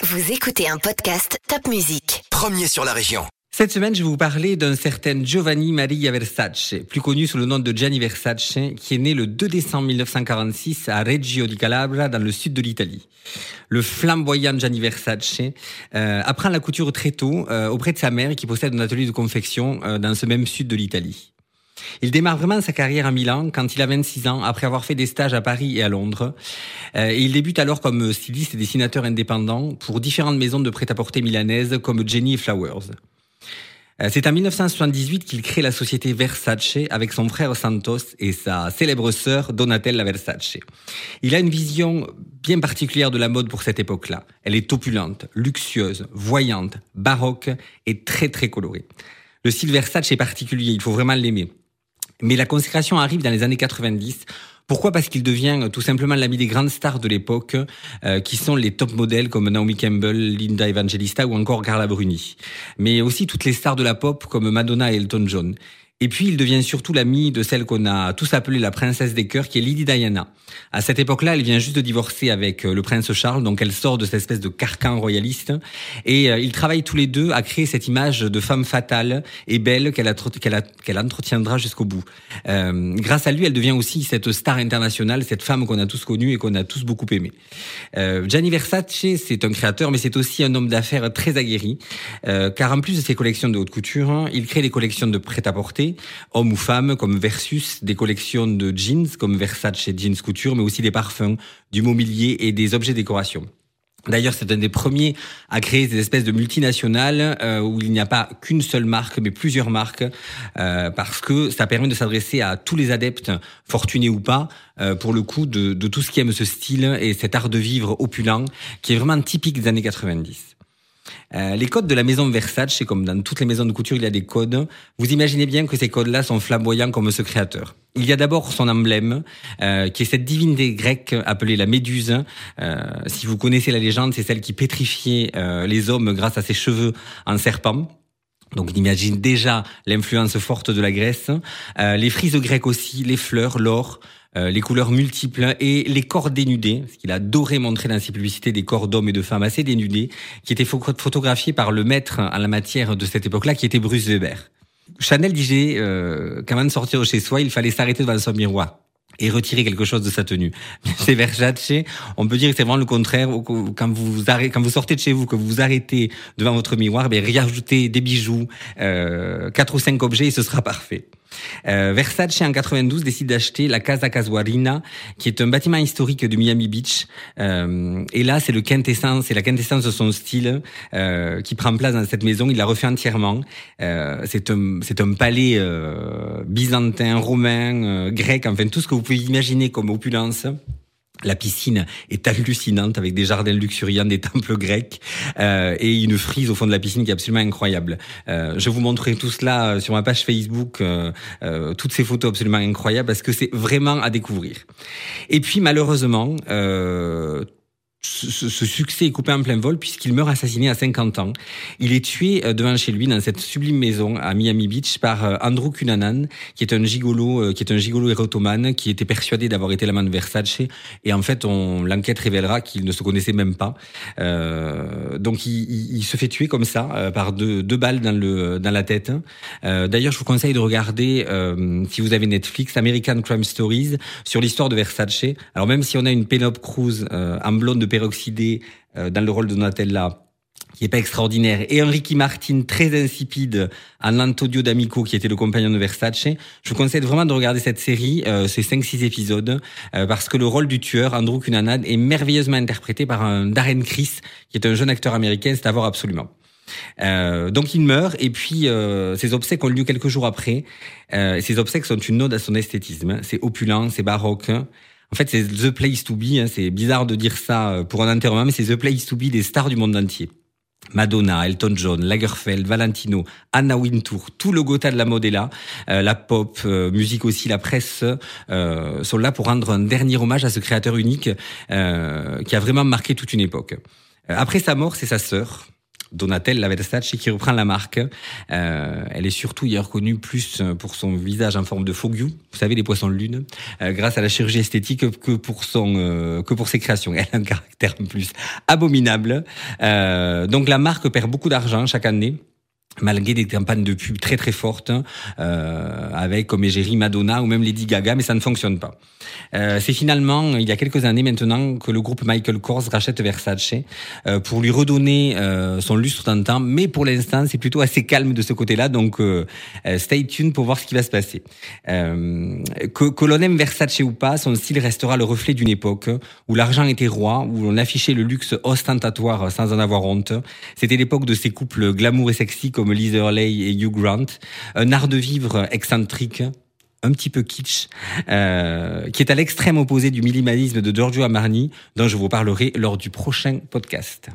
Vous écoutez un podcast Top Music. Premier sur la région. Cette semaine, je vais vous parler d'un certain Giovanni Maria Versace, plus connu sous le nom de Gianni Versace, qui est né le 2 décembre 1946 à Reggio di Calabria, dans le sud de l'Italie. Le flamboyant Gianni Versace euh, apprend la couture très tôt euh, auprès de sa mère, qui possède un atelier de confection euh, dans ce même sud de l'Italie. Il démarre vraiment sa carrière à Milan quand il a 26 ans, après avoir fait des stages à Paris et à Londres. Euh, il débute alors comme styliste et dessinateur indépendant pour différentes maisons de prêt-à-porter milanaises comme Jenny Flowers. Euh, c'est en 1978 qu'il crée la société Versace avec son frère Santos et sa célèbre sœur Donatella Versace. Il a une vision bien particulière de la mode pour cette époque-là. Elle est opulente, luxueuse, voyante, baroque et très très colorée. Le style Versace est particulier, il faut vraiment l'aimer. Mais la consécration arrive dans les années 90. Pourquoi? Parce qu'il devient tout simplement l'ami des grandes stars de l'époque, euh, qui sont les top modèles comme Naomi Campbell, Linda Evangelista ou encore Carla Bruni. Mais aussi toutes les stars de la pop comme Madonna et Elton John. Et puis il devient surtout l'ami de celle qu'on a tous appelée la princesse des cœurs, qui est Lady Diana. À cette époque-là, elle vient juste de divorcer avec euh, le prince Charles, donc elle sort de cette espèce de carcan royaliste. Et euh, ils travaillent tous les deux à créer cette image de femme fatale et belle qu'elle entretiendra jusqu'au bout. Euh, grâce à lui, elle devient aussi cette star internationale, cette femme qu'on a tous connue et qu'on a tous beaucoup aimée. Euh, Gianni Versace, c'est un créateur, mais c'est aussi un homme d'affaires très aguerri, car en plus de ses collections de haute couture, il crée des collections de prêt-à-porter hommes ou femmes, comme Versus, des collections de jeans, comme Versace Jeans Couture, mais aussi des parfums, du mobilier et des objets décoration. D'ailleurs, c'est un des premiers à créer des espèces de multinationales euh, où il n'y a pas qu'une seule marque, mais plusieurs marques, euh, parce que ça permet de s'adresser à tous les adeptes, fortunés ou pas, euh, pour le coup, de, de tout ce qui aime ce style et cet art de vivre opulent, qui est vraiment typique des années 90. Euh, les codes de la maison Versace, comme dans toutes les maisons de couture, il y a des codes. Vous imaginez bien que ces codes-là sont flamboyants comme ce créateur. Il y a d'abord son emblème, euh, qui est cette divinité grecque appelée la Méduse. Euh, si vous connaissez la légende, c'est celle qui pétrifiait les hommes grâce à ses cheveux en serpent. Donc on imagine déjà l'influence forte de la Grèce. les frises grecques aussi, les fleurs, l'or, euh, les couleurs multiples et les corps dénudés, ce qu'il adorait montrer dans ses publicités des corps d'hommes et de femmes assez dénudés, qui étaient photographiés par le maître en la matière de cette époque-là, qui était Bruce Weber. Chanel disait euh, qu'avant de sortir de chez soi, il fallait s'arrêter devant son miroir et retirer quelque chose de sa tenue. C'est Versace, on peut dire que c'est vraiment le contraire. Quand vous arrêtez, quand vous sortez de chez vous, que vous vous arrêtez devant votre miroir, ben rajoutez des bijoux, euh, quatre ou cinq objets et ce sera parfait. Euh, Versace en 92 décide d'acheter la Casa Casuarina, qui est un bâtiment historique de Miami Beach. Euh, et là, c'est le quintessence, c'est la quintessence de son style euh, qui prend place dans cette maison. Il la refait entièrement. Euh, c'est un, c'est un palais euh, byzantin, romain, grec, enfin tout ce que vous pouvez imaginer comme opulence. La piscine est hallucinante avec des jardins luxuriants, des temples grecs euh, et une frise au fond de la piscine qui est absolument incroyable. Euh, je vous montrerai tout cela euh, sur ma page Facebook, euh, euh, toutes ces photos absolument incroyables parce que c'est vraiment à découvrir. Et puis malheureusement, ce, ce, succès est coupé en plein vol puisqu'il meurt assassiné à 50 ans. Il est tué euh, devant chez lui dans cette sublime maison à Miami Beach par euh, Andrew Cunanan, qui est un gigolo, euh, qui est un gigolo érotomane, qui était persuadé d'avoir été l'amant de Versace. Et en fait, on, l'enquête révélera qu'il ne se connaissait même pas. Euh, donc, il, il, se fait tuer comme ça par deux, deux, balles dans le dans la tête. Euh, D'ailleurs, je vous conseille de regarder, si vous avez Netflix, American Crime Stories sur l'histoire de Versace. Alors, même si on a une Penelope Cruz en blonde de peroxydé euh, dans le rôle de Donatella qui est pas extraordinaire, et Ricky Martin très insipide en Antonio D'Amico, qui était le compagnon de Versace. Je vous conseille vraiment de regarder cette série, euh, ces 5-6 épisodes, euh, parce que le rôle du tueur, Andrew Cunanan, est merveilleusement interprété par un Darren Criss, qui est un jeune acteur américain, c'est à voir absolument. Donc il meurt et puis ses obsèques ont lieu quelques jours après. Euh, ses obsèques sont une ode à son esthétisme. C'est opulent, c'est baroque. En fait, c'est the place to be. Hein. C'est bizarre de dire ça euh, pour un enterrement, mais c'est the place to be des stars du monde entier. Madonna, Elton John, Lagerfeld, Valentino, Anna Wintour, tout le Gotha de la mode. Euh, la pop, euh, musique aussi, la presse euh, sont là pour rendre un dernier hommage à ce créateur unique qui a vraiment marqué toute une époque. Après sa mort, c'est sa sœur, Donatella Versace, qui reprend la marque. Euh, elle est surtout hier connue plus pour son visage en forme de fogu, vous savez, les poissons de lune, euh, grâce à la chirurgie esthétique que pour son euh, que pour ses créations. Elle a un caractère plus abominable. Euh, donc la marque perd beaucoup d'argent chaque année malgré des campagnes de pub très très fortes, euh, avec comme égérie Madonna ou même Lady Gaga, mais ça ne fonctionne pas. Euh, c'est finalement, il y a quelques années maintenant, que le groupe Michael Kors rachète Versace euh, pour lui redonner euh, son lustre d'antan, mais pour l'instant, c'est plutôt assez calme de ce côté-là, donc euh, euh, stay tuned pour voir ce qui va se passer. que, que l'on aime Versace ou pas, son style restera le reflet d'une époque où l'argent était roi, où l'on affichait le luxe ostentatoire sans en avoir honte. C'était l'époque de ces couples glamour et sexy comme comme et Hugh Grant, un art de vivre excentrique, un petit peu kitsch, euh, qui est à l'extrême opposé du minimalisme de Giorgio Armani, dont je vous parlerai lors du prochain podcast.